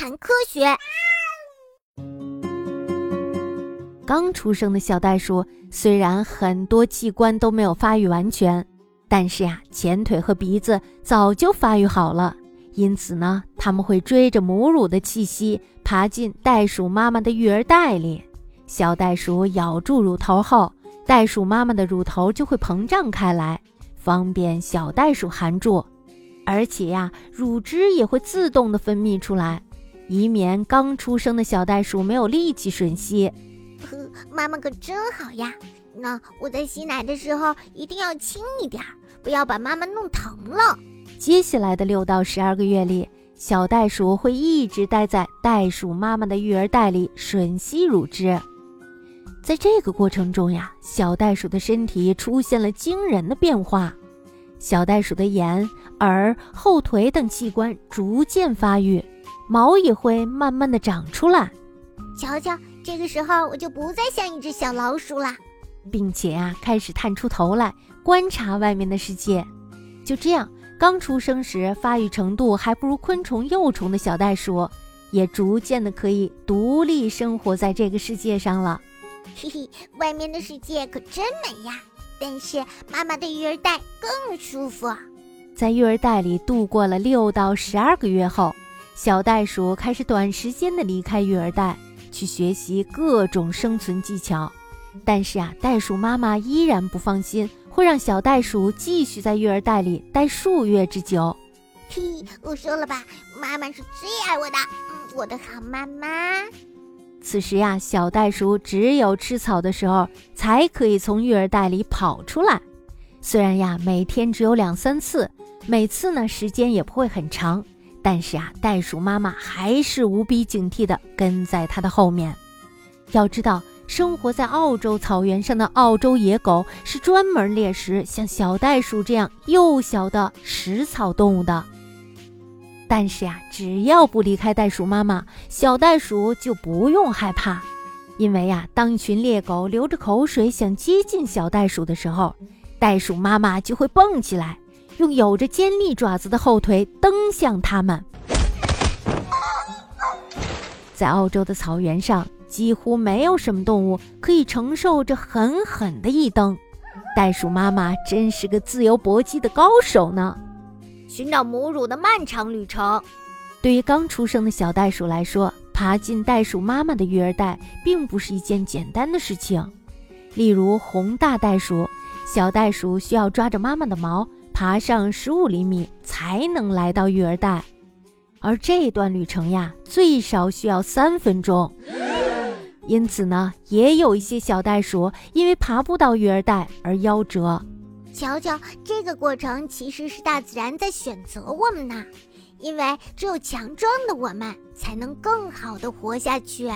谈科学。刚出生的小袋鼠虽然很多器官都没有发育完全，但是呀，前腿和鼻子早就发育好了。因此呢，他们会追着母乳的气息爬进袋鼠妈妈的育儿袋里。小袋鼠咬住乳头后，袋鼠妈妈的乳头就会膨胀开来，方便小袋鼠含住。而且呀，乳汁也会自动的分泌出来，以免刚出生的小袋鼠没有力气吮吸。呵，妈妈可真好呀！那我在吸奶的时候一定要轻一点，不要把妈妈弄疼了。接下来的六到十二个月里，小袋鼠会一直待在袋鼠妈妈的育儿袋里吮吸乳汁。在这个过程中呀，小袋鼠的身体出现了惊人的变化。小袋鼠的眼、耳、后腿等器官逐渐发育，毛也会慢慢的长出来。瞧瞧，这个时候我就不再像一只小老鼠了，并且啊，开始探出头来观察外面的世界。就这样，刚出生时发育程度还不如昆虫幼虫的小袋鼠，也逐渐的可以独立生活在这个世界上了。嘿嘿，外面的世界可真美呀！但是妈妈的育儿袋更舒服。在育儿袋里度过了六到十二个月后，小袋鼠开始短时间的离开育儿袋，去学习各种生存技巧。但是啊，袋鼠妈妈依然不放心，会让小袋鼠继续在育儿袋里待数月之久。嘿，我说了吧，妈妈是最爱我的，嗯，我的好妈妈。此时呀，小袋鼠只有吃草的时候才可以从育儿袋里跑出来。虽然呀，每天只有两三次，每次呢时间也不会很长，但是啊，袋鼠妈妈还是无比警惕地跟在它的后面。要知道，生活在澳洲草原上的澳洲野狗是专门猎食像小袋鼠这样幼小的食草动物的。但是呀，只要不离开袋鼠妈妈，小袋鼠就不用害怕，因为呀，当一群猎狗流着口水想接近小袋鼠的时候，袋鼠妈妈就会蹦起来，用有着尖利爪子的后腿蹬向它们。在澳洲的草原上，几乎没有什么动物可以承受这狠狠的一蹬，袋鼠妈妈真是个自由搏击的高手呢。寻找母乳的漫长旅程，对于刚出生的小袋鼠来说，爬进袋鼠妈妈的育儿袋并不是一件简单的事情。例如红大袋鼠，小袋鼠需要抓着妈妈的毛，爬上十五厘米才能来到育儿袋，而这段旅程呀，最少需要三分钟。因此呢，也有一些小袋鼠因为爬不到育儿袋而夭折。瞧瞧，这个过程其实是大自然在选择我们呢，因为只有强壮的我们才能更好的活下去。